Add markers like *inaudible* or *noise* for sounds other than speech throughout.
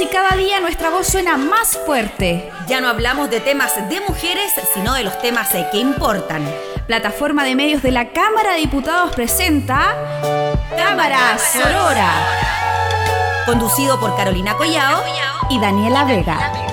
y cada día nuestra voz suena más fuerte. Ya no hablamos de temas de mujeres, sino de los temas eh, que importan. Plataforma de medios de la Cámara de Diputados presenta Cámara Sorora. Conducido por Carolina Collao y Daniela Vega.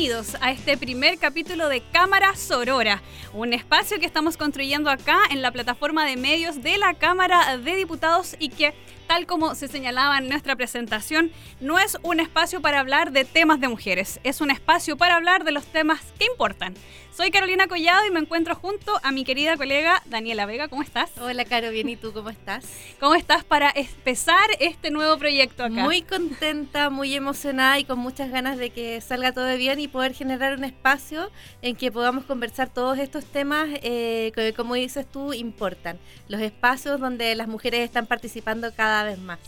Bienvenidos a este primer capítulo de Cámara Sorora, un espacio que estamos construyendo acá en la plataforma de medios de la Cámara de Diputados y que tal como se señalaba en nuestra presentación, no es un espacio para hablar de temas de mujeres, es un espacio para hablar de los temas que importan. Soy Carolina Collado y me encuentro junto a mi querida colega Daniela Vega. ¿Cómo estás? Hola, Caro, bien. ¿Y tú cómo estás? ¿Cómo estás para empezar este nuevo proyecto acá? Muy contenta, muy emocionada y con muchas ganas de que salga todo bien y poder generar un espacio en que podamos conversar todos estos temas eh, que, como dices tú, importan. Los espacios donde las mujeres están participando cada vez más.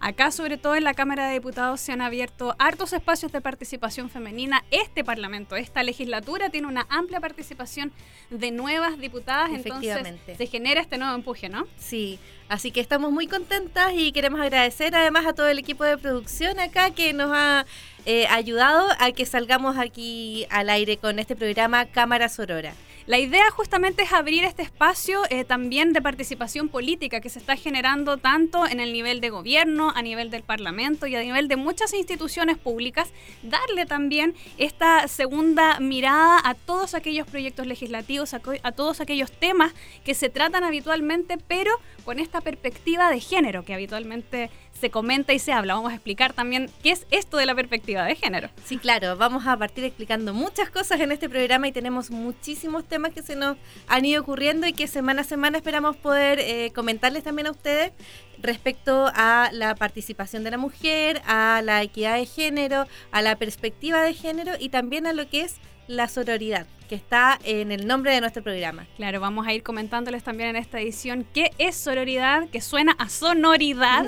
Acá, sobre todo en la Cámara de Diputados, se han abierto hartos espacios de participación femenina. Este Parlamento, esta legislatura, tiene una amplia participación de nuevas diputadas, entonces se genera este nuevo empuje, ¿no? Sí, así que estamos muy contentas y queremos agradecer además a todo el equipo de producción acá que nos ha eh, ayudado a que salgamos aquí al aire con este programa Cámara Sorora. La idea justamente es abrir este espacio eh, también de participación política que se está generando tanto en el nivel de gobierno, a nivel del Parlamento y a nivel de muchas instituciones públicas, darle también esta segunda mirada a todos aquellos proyectos legislativos, a, a todos aquellos temas que se tratan habitualmente, pero con esta perspectiva de género que habitualmente se comenta y se habla. Vamos a explicar también qué es esto de la perspectiva de género. Sí, claro, vamos a partir explicando muchas cosas en este programa y tenemos muchísimos temas que se nos han ido ocurriendo y que semana a semana esperamos poder eh, comentarles también a ustedes respecto a la participación de la mujer, a la equidad de género, a la perspectiva de género y también a lo que es la sororidad que está en el nombre de nuestro programa. Claro, vamos a ir comentándoles también en esta edición qué es sororidad, que suena a sonoridad,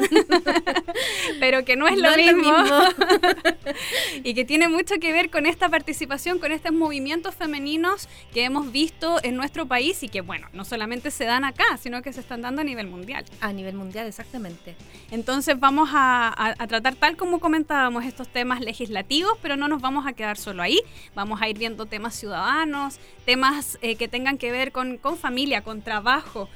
*laughs* pero que no es lo mismo, *laughs* y que tiene mucho que ver con esta participación, con estos movimientos femeninos que hemos visto en nuestro país y que, bueno, no solamente se dan acá, sino que se están dando a nivel mundial. A nivel mundial, exactamente. Entonces vamos a, a tratar, tal como comentábamos, estos temas legislativos, pero no nos vamos a quedar solo ahí, vamos a ir viendo temas ciudadanos, temas eh, que tengan que ver con, familia, con trabajo.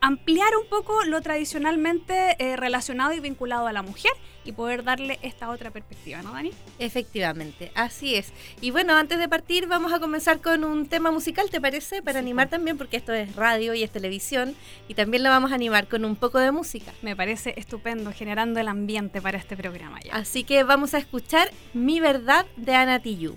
Ampliar un poco lo tradicionalmente eh, relacionado y vinculado a la mujer y poder darle esta otra perspectiva, ¿no, Dani? Efectivamente, así es. Y bueno, antes de partir vamos a comenzar con un tema musical, ¿te parece? Para animar también, porque esto es radio y es televisión, y también lo vamos a animar con un poco de música. Me parece estupendo, generando el ambiente para este programa ya. Así que vamos a escuchar Mi Verdad de Ana Tijoux.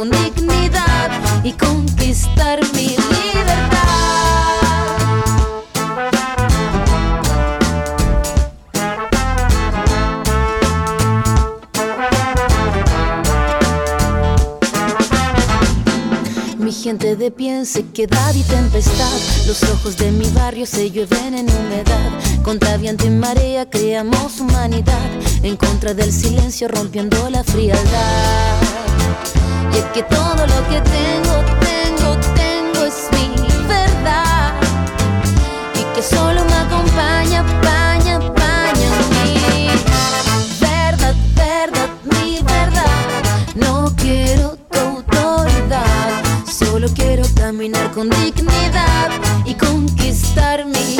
con dignidad y conquistar mi libertad. Mi gente de pie sequedad y tempestad. Los ojos de mi barrio se llueven en humedad. Contra viento y marea creamos humanidad. En contra del silencio rompiendo la frialdad. Y es que todo lo que tengo, tengo, tengo es mi verdad. Y que solo me acompaña, paña, paña mi verdad, verdad, mi verdad. No quiero tu autoridad, solo quiero caminar con dignidad y conquistar mi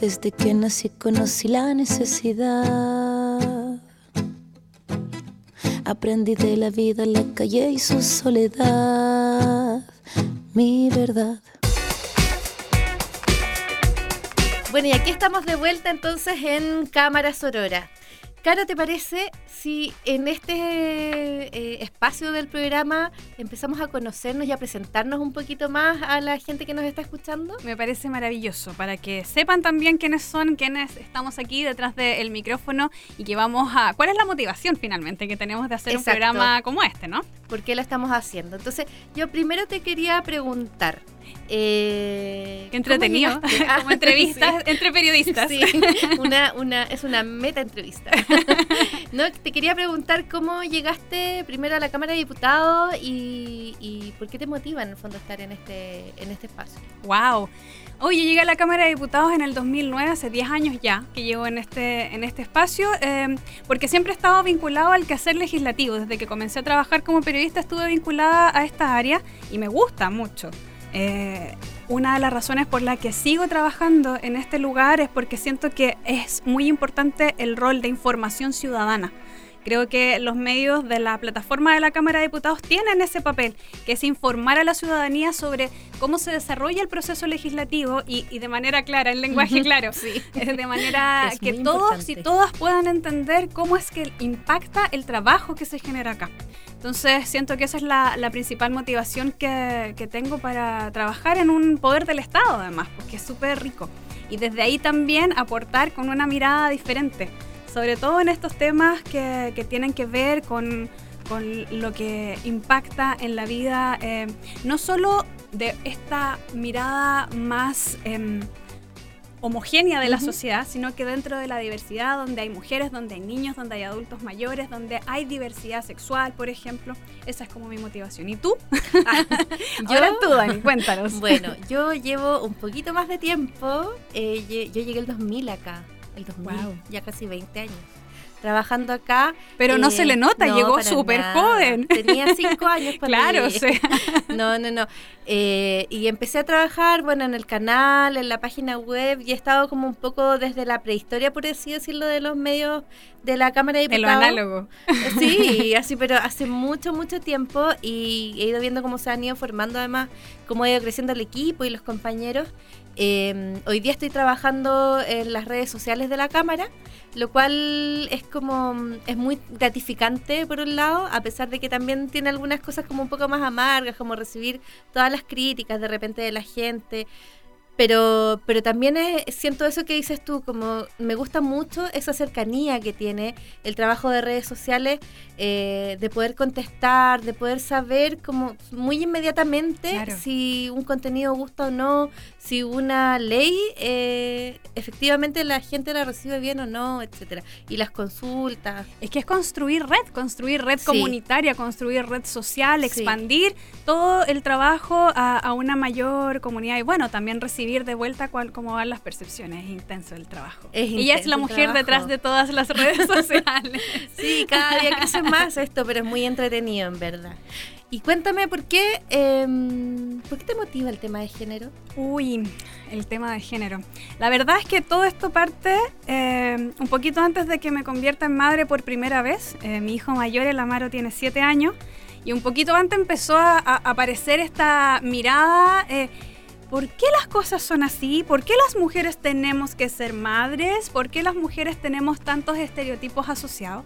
Desde que nací conocí la necesidad. Aprendí de la vida, la calle y su soledad. Mi verdad. Bueno, y aquí estamos de vuelta entonces en Cámara Sorora. Caro, ¿te parece si en este eh, espacio del programa empezamos a conocernos y a presentarnos un poquito más a la gente que nos está escuchando? Me parece maravilloso para que sepan también quiénes son, quiénes estamos aquí detrás del micrófono y que vamos a... ¿Cuál es la motivación finalmente que tenemos de hacer Exacto. un programa como este, no? ¿Por qué lo estamos haciendo? Entonces, yo primero te quería preguntar. Eh, Qué entretenido. Ah, *laughs* como entrevistas *laughs* sí. entre periodistas. Sí, una, una, es una meta entrevista. *laughs* no, te quería preguntar cómo llegaste primero a la Cámara de Diputados y, y por qué te motiva en el fondo estar en este, en este espacio. Wow. Oye, llegué a la Cámara de Diputados en el 2009, hace 10 años ya que llevo en este, en este espacio, eh, porque siempre he estado vinculado al quehacer legislativo. Desde que comencé a trabajar como periodista estuve vinculada a esta área y me gusta mucho. Eh, una de las razones por la que sigo trabajando en este lugar es porque siento que es muy importante el rol de información ciudadana. Creo que los medios de la plataforma de la Cámara de Diputados tienen ese papel, que es informar a la ciudadanía sobre cómo se desarrolla el proceso legislativo y, y de manera clara, en lenguaje claro, Eh, de manera *laughs* que todos importante. y todas puedan entender cómo es que impacta el trabajo que se genera acá. Entonces siento que esa es la, la principal motivación que, que tengo para trabajar en un poder del Estado además, porque es súper rico. Y desde ahí también aportar con una mirada diferente, sobre todo en estos temas que, que tienen que ver con, con lo que impacta en la vida, eh, no solo de esta mirada más... em, homogénea de la sociedad, sino que dentro de la diversidad, donde hay mujeres, donde hay niños, donde hay adultos mayores, donde hay diversidad sexual, por ejemplo. Esa es como mi motivación. ¿Y tú? *laughs* *laughs* Ahora tú, Dani, cuéntanos. *laughs* Bueno, yo llevo un poquito más de tiempo. eh, yo llegué el 2000 acá, el 2000, Wow. ya casi 20 años. Trabajando acá. Pero no eh, se le nota, no, llegó súper joven. Tenía 5 años cuando Claro, llegué. sí. *laughs* No, no, no. Eh, y empecé a trabajar, bueno, en el canal, en la página web, y he estado como un poco desde la prehistoria, por así decirlo, de los medios de la Cámara de De lo Diputados. análogo. Sí, *laughs* así, pero hace mucho, mucho tiempo y he ido viendo cómo se han ido formando además, cómo ha ido creciendo el equipo y los compañeros. Eh, hoy día estoy trabajando en las redes sociales de la Cámara, lo cual es como, es muy gratificante por un lado, a pesar de que también tiene algunas cosas como un poco más amargas, como recibir todas las críticas de repente de la gente. Pero, pero también es- siento eso que dices tú, como me gusta mucho esa cercanía que tiene el trabajo de redes sociales, eh, de poder contestar, de poder saber como muy inmediatamente Claro. si un contenido gusta o no, si una ley eh, efectivamente la gente la recibe bien o no, etcétera Y las consultas. Es que es construir red, construir red Sí. comunitaria, construir red social, Sí. expandir todo el trabajo a, a una mayor comunidad y bueno, también recibir de vuelta cuál, cómo van las percepciones. Es intenso el trabajo. Es Ella es la mujer detrás de todas las redes *laughs* sociales. Sí, cada día crece más esto, pero es muy entretenido en verdad. Y cuéntame por qué, em, ¿por qué te motiva el tema de género? Uy, el tema de género. La verdad es que todo esto parte eh, un poquito antes de que me convierta en madre por primera vez. Eh, mi hijo mayor, el Amaro, tiene siete años. Y un poquito antes empezó a, a aparecer esta mirada. ¿Por qué las cosas son así? ¿Por qué las mujeres tenemos que ser madres? ¿Por qué las mujeres tenemos tantos estereotipos asociados?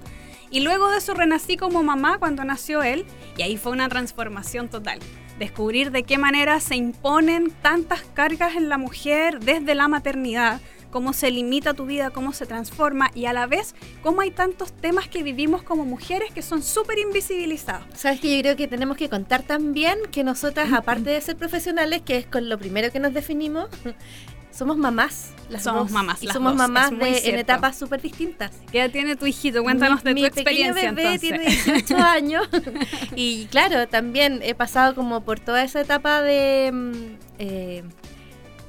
Y luego de eso renací como mamá cuando nació él y ahí fue una transformación total. descubrir de qué manera se imponen tantas cargas en la mujer desde la maternidad, cómo se limita tu vida, cómo se transforma y a la vez cómo hay tantos temas que vivimos como mujeres que son súper invisibilizados. Sabes que yo creo que tenemos que contar también que nosotras, aparte de ser profesionales, que es con lo primero que nos definimos, *laughs* somos mamás. Las somos mamás. Y somos mamás en etapas súper distintas. ¿Qué edad tiene tu hijito? Cuéntanos de tu experiencia. Mi bebé tiene 18 *laughs* años. *laughs* y claro, también he pasado como por toda esa etapa de. Mm, eh,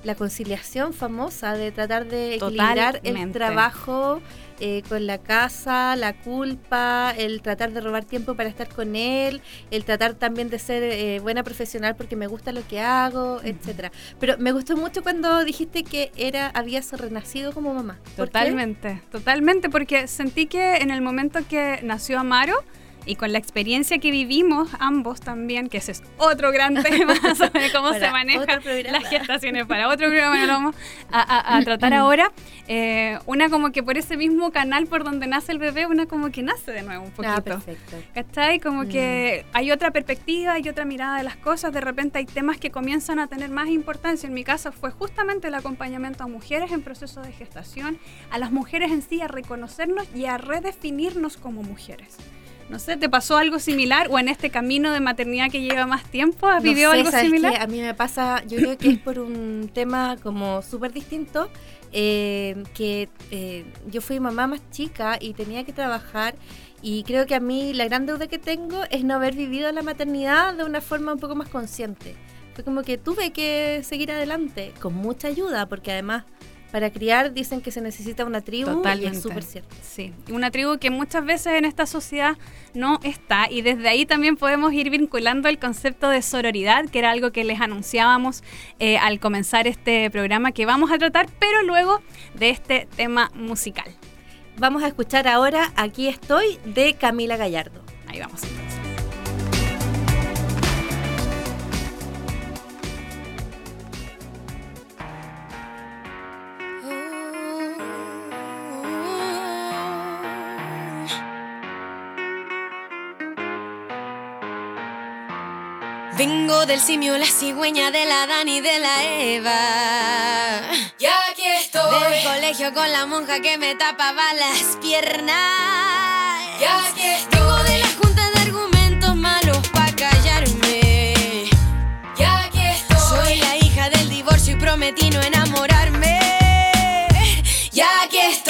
la conciliación famosa de tratar de equilibrar el trabajo eh, con la casa, la culpa, el tratar de robar tiempo para estar con él, el tratar también de ser eh, buena profesional porque me gusta lo que hago, etcétera. Pero me gustó mucho cuando dijiste que era habías renacido como mamá. Totalmente, totalmente, porque sentí que en el momento que nació Amaro, y con la experiencia que vivimos ambos también, que ese es otro gran *laughs* tema sobre cómo se manejan las gestaciones para otro programa, lo vamos a, tratar ahora. Eh, una como que por ese mismo canal por donde nace el bebé, una como que nace de nuevo un ah, poquito. Ah, perfecto. ¿Cachai? Como mm. que hay otra perspectiva, hay otra mirada de las cosas, de repente hay temas que comienzan a tener más importancia. En mi caso fue justamente el acompañamiento a mujeres en proceso de gestación, a las mujeres en sí, a reconocernos y a redefinirnos como mujeres. No sé, ¿te pasó algo similar o en este camino de maternidad que lleva más tiempo has vivido algo similar? a mí me pasa, yo creo que es por un tema como súper distinto, eh, que eh, yo fui mamá más chica y tenía que trabajar y creo que a mí la gran deuda que tengo es no haber vivido la maternidad de una forma un poco más consciente. Fue como que tuve que seguir adelante con mucha ayuda porque además para criar dicen que se necesita una tribu Totalmente. y es súper cierto. Sí, una tribu que muchas veces en esta sociedad no está y desde ahí también podemos ir vinculando el concepto de sororidad, que era algo que les anunciábamos eh, al comenzar este programa que vamos a tratar, pero luego de este tema musical. Vamos a escuchar ahora Aquí estoy de Camila Gallardo. Ahí vamos. Vengo del simio, la cigüeña de la Dani y de la Eva. Y aquí estoy. Del colegio con la monja que me tapaba las piernas. Y aquí estoy. Vengo de la junta de argumentos malos para callarme. Y aquí estoy. Soy la hija del divorcio y prometí no enamorarme. Y aquí estoy,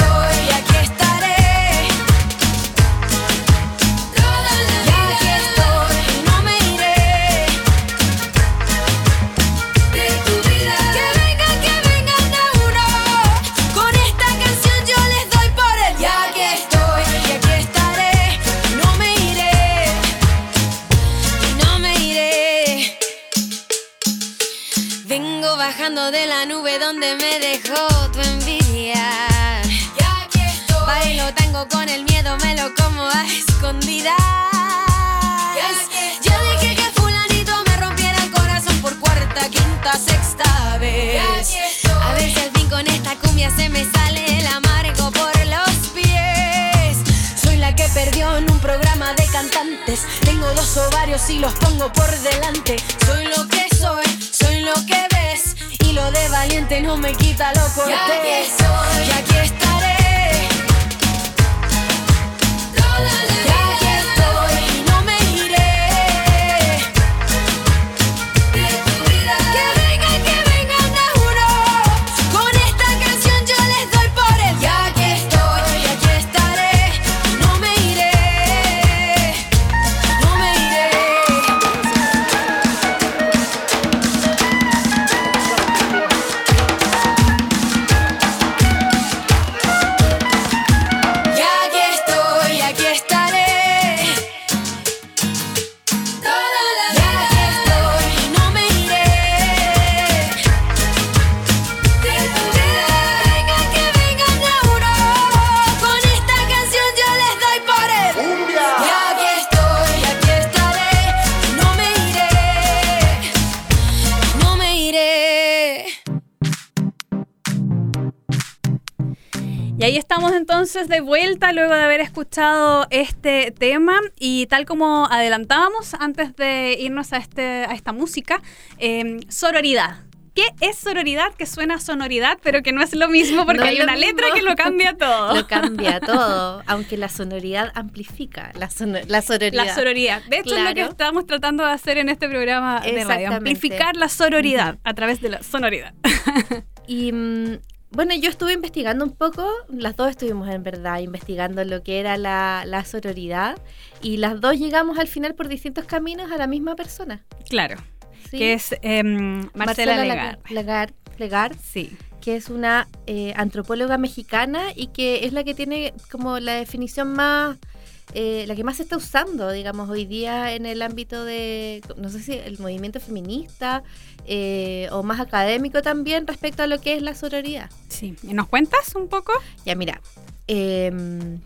se me sale el amargo por los pies. Soy la que perdió en un programa de cantantes. Tengo los ovarios y los pongo por delante. Soy lo que soy, soy lo que ves lo de valiente no me quita lo cortés. Y aquí soy, y aquí estaré. Ahí estamos entonces de vuelta luego de haber escuchado este tema y tal como adelantábamos antes de irnos a, este, a esta música, eh, sororidad. ¿Qué es sororidad? Que suena a sonoridad, pero que no es lo mismo porque No hay una letra que lo cambia *laughs* todo. Lo cambia todo, aunque la sonoridad amplifica la, la sororidad. La sororidad. De hecho, es lo que estamos tratando de hacer en este programa de radio. Amplificar la sororidad a través de la sonoridad. *laughs* Y mm, bueno, yo estuve investigando un poco, las dos estuvimos en verdad investigando lo que era la, la sororidad y las dos llegamos al final por distintos caminos a la misma persona. claro. ¿sí? Que es em, Marcela, Legar. Legar, Legar, Sí. que es una eh, antropóloga mexicana y que es la que tiene como la definición más, eh, la que más se está usando, digamos, hoy día en el ámbito de, no sé si el movimiento feminista eh, o más académico también respecto a lo que es la sororidad. Sí. ¿Y ¿Nos cuentas un poco? Ya, mira. em,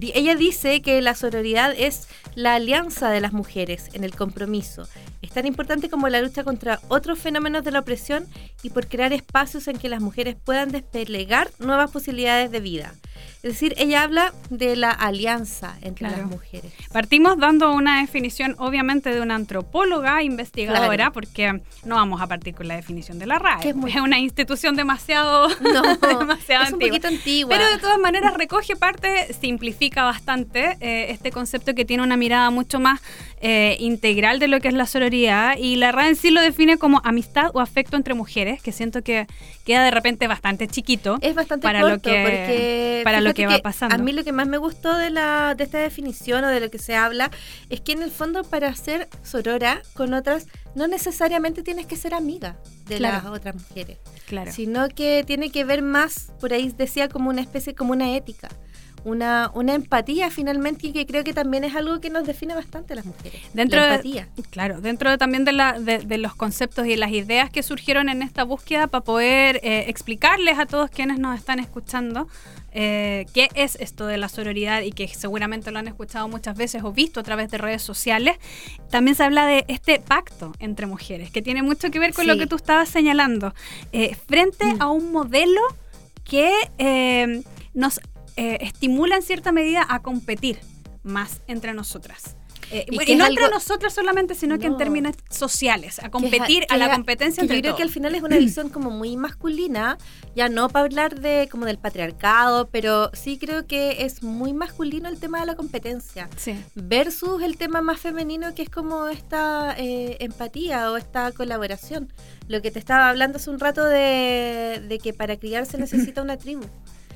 ella dice que la sororidad es la alianza de las mujeres en el compromiso. Es tan importante como la lucha contra otros fenómenos de la opresión y por crear espacios en que las mujeres puedan desplegar nuevas posibilidades de vida. Es decir, ella habla de la alianza entre Claro. las mujeres. Partimos dando una definición, obviamente, de una antropóloga investigadora, Claro. porque no vamos a partir con la definición de la RAE. Que es muy- una institución demasiado, *laughs* No, *laughs* demasiado es un antigua. poquito antigua. Pero de todas maneras recoge parte, simplifica bastante eh, este concepto que tiene una mirada mucho más eh, integral de lo que es la sororidad y la RAE en sí lo define como amistad o afecto entre mujeres, que siento que queda de repente bastante chiquito. Es bastante para corto lo que- porque para lo que va pasando. A mí lo que más me gustó de la de esta definición o de lo que se habla es que en el fondo para ser sorora con otras no necesariamente tienes que ser amiga de Claro. las otras mujeres, Claro. sino que tiene que ver más por ahí decía como una especie como una ética. Una, una empatía finalmente y que creo que también es algo que nos define bastante a las mujeres. Dentro la de-. Claro, dentro de- también de, la, de, de los conceptos y las ideas que surgieron en esta búsqueda para poder eh, explicarles a todos quienes nos están escuchando eh, qué es esto de la sororidad y que seguramente lo han escuchado muchas veces o visto a través de redes sociales, también se habla de este pacto entre mujeres, que tiene mucho que ver con lo que tú estabas señalando, eh, frente Mm. a un modelo que eh, nos eh, estimula en cierta medida a competir más entre nosotras. Eh, Y no algo- entre nosotras solamente, sino que en No. términos sociales, a competir, que a la competencia entre Yo creo que al final es *clears throat* una visión como muy masculina, ya no para hablar de como del patriarcado, pero sí creo que es muy masculino el tema de la competencia. Sí. Versus el tema más femenino que es como esta eh, empatía o esta colaboración. Lo que te estaba hablando hace un rato de, de que para criar se necesita una tribu.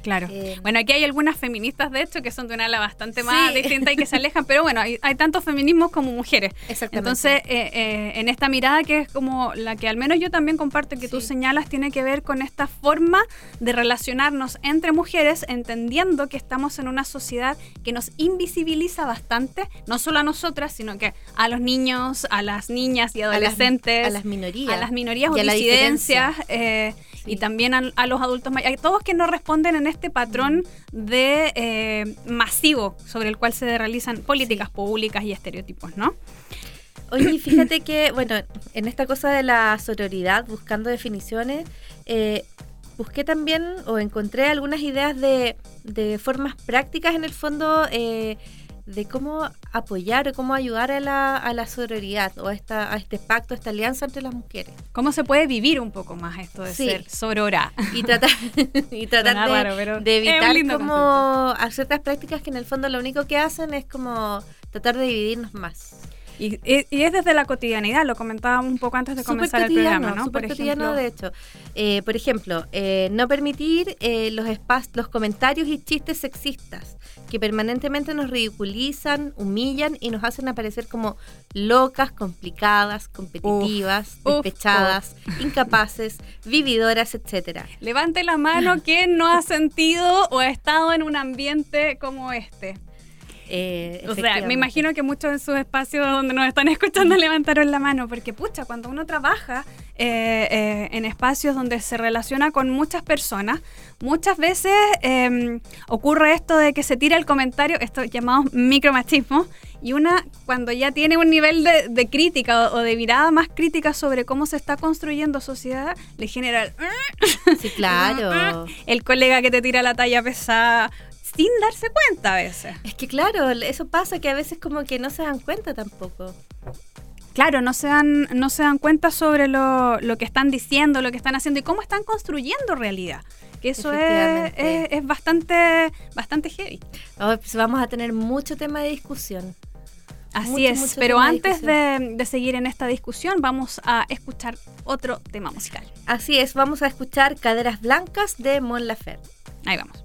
Claro. Eh, bueno, aquí hay algunas feministas, de hecho, que son de una ala bastante más Sí. distinta y que se alejan, pero bueno, hay, hay tanto feminismos como mujeres. Exactamente. Entonces, eh, eh, en esta mirada que es como la que al menos yo también comparto que tú señalas, tiene que ver con esta forma de relacionarnos entre mujeres, entendiendo que estamos en una sociedad que nos invisibiliza bastante, no solo a nosotras, sino que a los niños, a las niñas y a las- adolescentes, a las minorías. a las minorías o a la disidencias eh. Y también a, a los adultos mayores, todos que no responden en este patrón de eh, masivo sobre el cual se realizan políticas públicas y estereotipos, ¿no? Oye, fíjate que, bueno, en esta cosa de la sororidad, buscando definiciones, eh, busqué también o encontré algunas ideas de, de formas prácticas en el fondo eh, de cómo apoyar o cómo ayudar a la, a la sororidad o a, esta, a este pacto, a esta alianza entre las mujeres. ¿Cómo se puede vivir un poco más esto de Sí. ser sorora? Y tratar, *laughs* y tratar de, raro, evitar como a ciertas prácticas que en el fondo lo único que hacen es como tratar de dividirnos más. Y, y- y es desde la cotidianidad, lo comentábamos un poco antes de comenzar el programa, ¿no? Por cotidiano, ejemplo, de hecho. Eh, por ejemplo, eh, no permitir eh, los, los comentarios y chistes sexistas que permanentemente nos ridiculizan, humillan y nos hacen aparecer como locas, complicadas, competitivas, Uf, uf, despechadas, *laughs* incapaces, vividoras, etcétera. Levante la mano *laughs* quien no ha sentido o ha estado en un ambiente como este. Eh, O sea, me imagino que muchos en sus espacios donde nos están *laughs* escuchando levantaron la mano, porque pucha, cuando uno trabaja eh, eh, en espacios donde se relaciona con muchas personas, muchas veces eh, ocurre esto de que se tira el comentario, esto llamados micromachismo, y una cuando ya tiene un nivel de, de crítica o, o de mirada más crítica sobre cómo se está construyendo sociedad, le genera el, Sí, claro. *laughs* el colega que te tira la talla pesada sin darse cuenta a veces. Es que claro, eso pasa que a veces como que no se dan cuenta tampoco. Claro, no se dan, no se dan cuenta sobre lo, lo que están diciendo, lo que están haciendo y cómo están construyendo realidad. Que eso es, es- es bastante, bastante heavy. Oh, pues vamos a tener mucho tema de discusión. Así Mucho, es. mucho Pero de antes de, de seguir en esta discusión, vamos a escuchar otro tema musical. Así es, vamos a escuchar Caderas Blancas de Mon Laferte. Ahí vamos.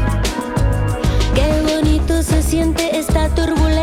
Siente esta turbulencia.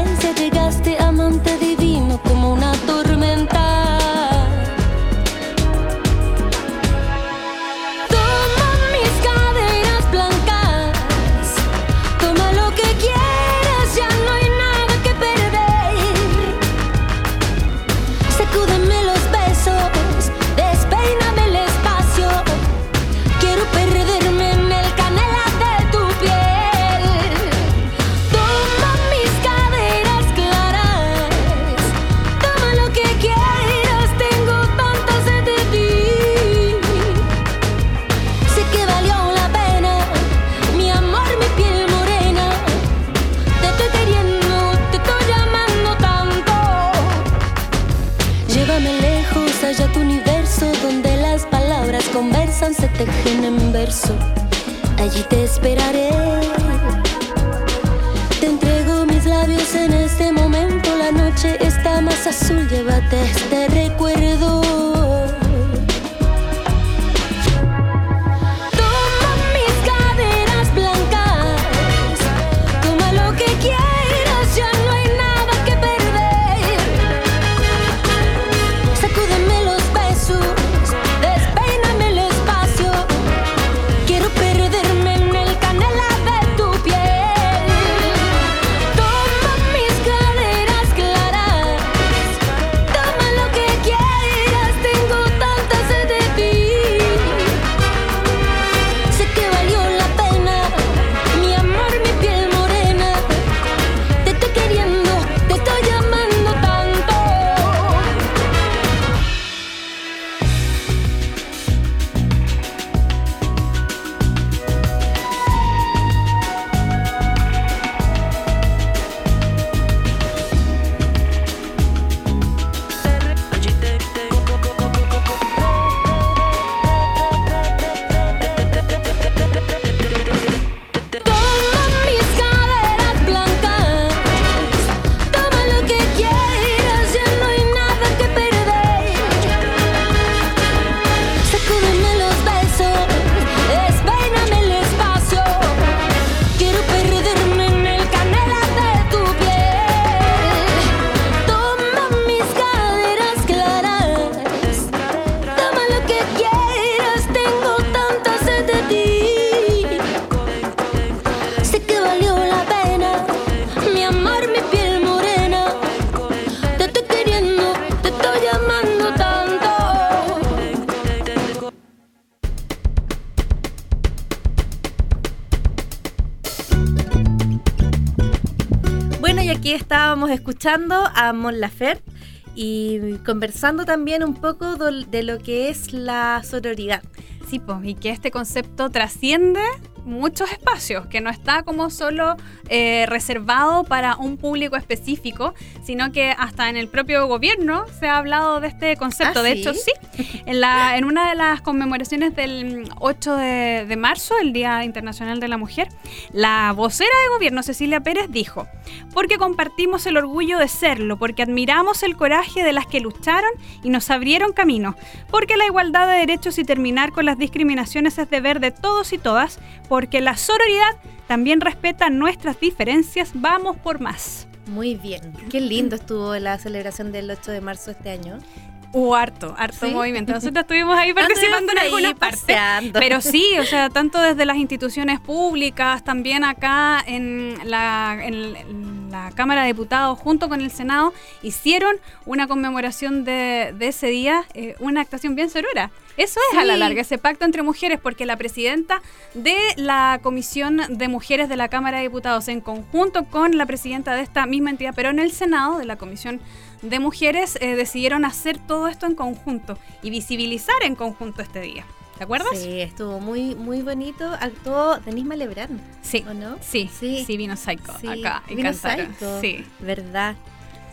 about this estábamos escuchando a Mon Laferte y conversando también un poco de lo que es la sororidad. Sí, pues, y que este concepto trasciende muchos espacios, que no está como solo eh, reservado para un público específico, sino que hasta en el propio gobierno se ha hablado de este concepto. ¿Ah, de sí? hecho, sí, en, la, en una de las conmemoraciones del 8 de, de marzo, el Día Internacional de la Mujer, la vocera de gobierno, Cecilia Pérez, dijo, porque compartimos el orgullo de serlo, porque admiramos el coraje de las que lucharon y nos abrieron camino, porque la igualdad de derechos y terminar con las discriminaciones es deber de todos y todas, porque la sororidad también respeta nuestras diferencias, vamos por más. Muy bien. Qué lindo estuvo la celebración del 8 de marzo este año. Hubo harto, harto ¿Sí? movimiento. *laughs* Nosotros estuvimos ahí participando en algunas partes. Pero sí, o sea, *laughs* tanto desde las instituciones públicas, también acá en la, en la Cámara de Diputados, junto con el Senado, hicieron una conmemoración de, de ese día, eh, una actuación bien sorora. Eso es a la larga, ese pacto entre mujeres, porque la presidenta de la Comisión de Mujeres de la Cámara de Diputados, en conjunto con la presidenta de esta misma entidad, pero en el Senado, de la Comisión de Mujeres, eh, decidieron hacer todo esto en conjunto y visibilizar en conjunto este día. ¿Te acuerdas? Sí, estuvo muy, muy bonito. Actuó Denise Malebrán. Sí. ¿O no? Sí, sí, Sí. vino Psycho Sí, acá y vino. Psycho. Sí. ¿Verdad?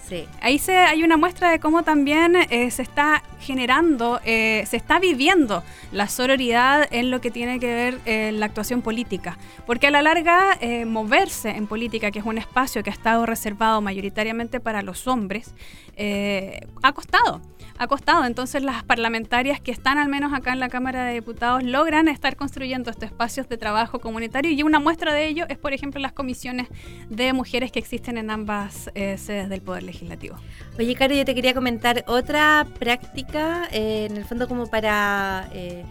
Sí. Ahí se, hay una muestra de cómo también eh, se está generando, eh, se está viviendo la sororidad en lo que tiene que ver eh, la actuación política. Porque a la larga, eh, moverse en política, que es un espacio que ha estado reservado mayoritariamente para los hombres, ha costado. Ha costado. Entonces las parlamentarias que están al menos acá en la Cámara de Diputados logran estar construyendo estos espacios de trabajo comunitario y una muestra de ello es, por ejemplo, las comisiones de mujeres que existen en ambas sedes del Poder Legislativo. Oye, Caro, yo te quería comentar otra práctica, eh, en el fondo como para, eh,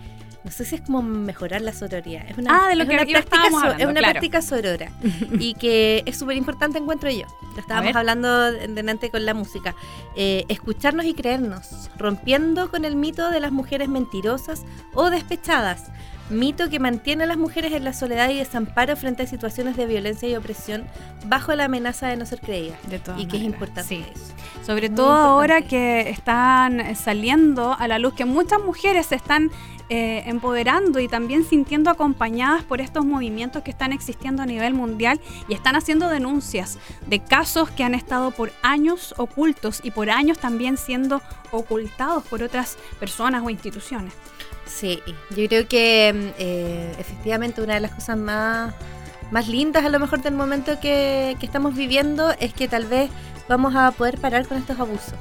no sé si es como mejorar la sororidad. Es una, Ah, de lo es que una práctica, hablando, es una claro. práctica sorora *laughs* y que es súper importante encuentro yo. Lo estábamos hablando delante con la música. Eh, escucharnos y creernos, rompiendo con el mito de las mujeres mentirosas o despechadas. Mito que mantiene a las mujeres en la soledad y desamparo frente a situaciones de violencia y opresión bajo la amenaza de no ser creídas. De todas Y que es importante sí. eso. Sobre Muy todo ahora que están saliendo a la luz, que muchas mujeres se están eh, empoderando y también sintiendo acompañadas por estos movimientos que están existiendo a nivel mundial y están haciendo denuncias de casos que han estado por años ocultos y por años también siendo ocultados por otras personas o instituciones. Sí, yo creo que mm, eh, efectivamente una de las cosas más, más lindas a lo mejor del momento que, que estamos viviendo es que tal vez vamos a poder parar con estos abusos.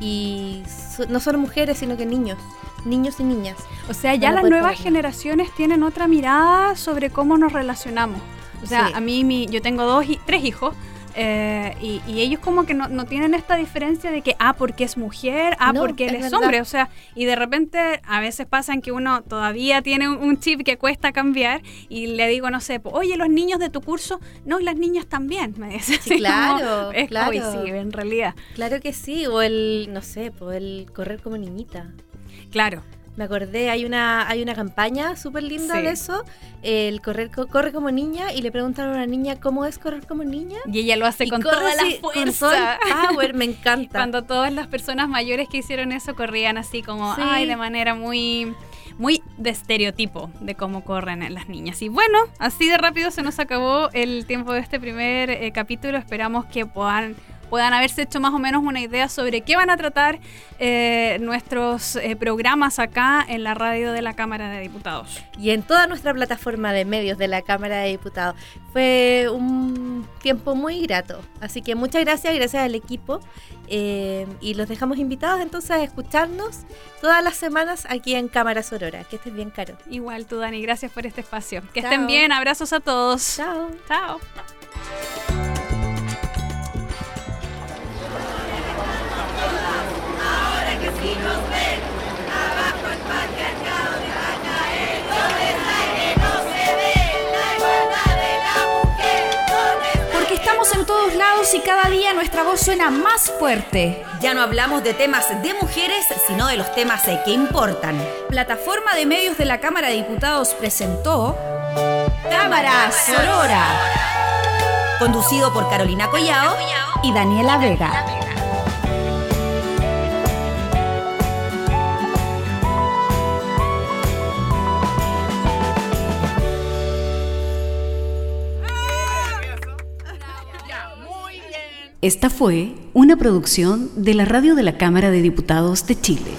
Y so- no solo mujeres, sino que niños, niños y niñas. O sea, ya las nuevas generaciones tienen otra mirada sobre cómo nos relacionamos. O sea, Sí. a mí, mi, yo tengo dos, tres hijos. Eh, y, y ellos como que no, no tienen esta diferencia de que, ah, porque es mujer, ah, No, porque él es hombre. O sea, y de repente a veces pasa en que uno todavía tiene un, un chip que cuesta cambiar y le digo, no sé, oye, los niños de tu curso, no, las niñas también, me dice. Sí, claro, es claro. Sí, en realidad. Claro que sí, o el, no sé, el correr como niñita. Claro. Me acordé, hay una, hay una campaña súper linda Sí. de eso, el correr co- corre como niña, y le preguntan a una niña cómo es correr como niña. Y ella lo hace Y con corre toda la así, con fuerza. el *laughs* power, me encanta. Cuando todas las personas mayores que hicieron eso corrían así como, Sí. ay, de manera muy, muy de estereotipo de cómo corren las niñas. Y bueno, así de rápido se nos acabó el tiempo de este primer eh, capítulo. Esperamos que puedan puedan haberse hecho más o menos una idea sobre qué van a tratar eh, nuestros eh, programas acá en la radio de la Cámara de Diputados. y en toda nuestra plataforma de medios de la Cámara de Diputados. Fue un tiempo muy grato. Así que muchas gracias, gracias al equipo. eh, y los dejamos invitados entonces a escucharnos todas las semanas aquí en Cámara Sorora. Que estés bien, Caro. Igual tú, Dani, gracias por este espacio. Que Chao. estén bien, abrazos a todos. Chao. Chao. Y cada día nuestra voz suena más fuerte. Ya no hablamos de temas de mujeres, sino de los temas eh, que importan. Plataforma de Medios de la Cámara de Diputados presentó Cámara Sorora Conducido por Carolina Collao y Daniela Vega. Esta fue una producción de la Radio de la Cámara de Diputados de Chile.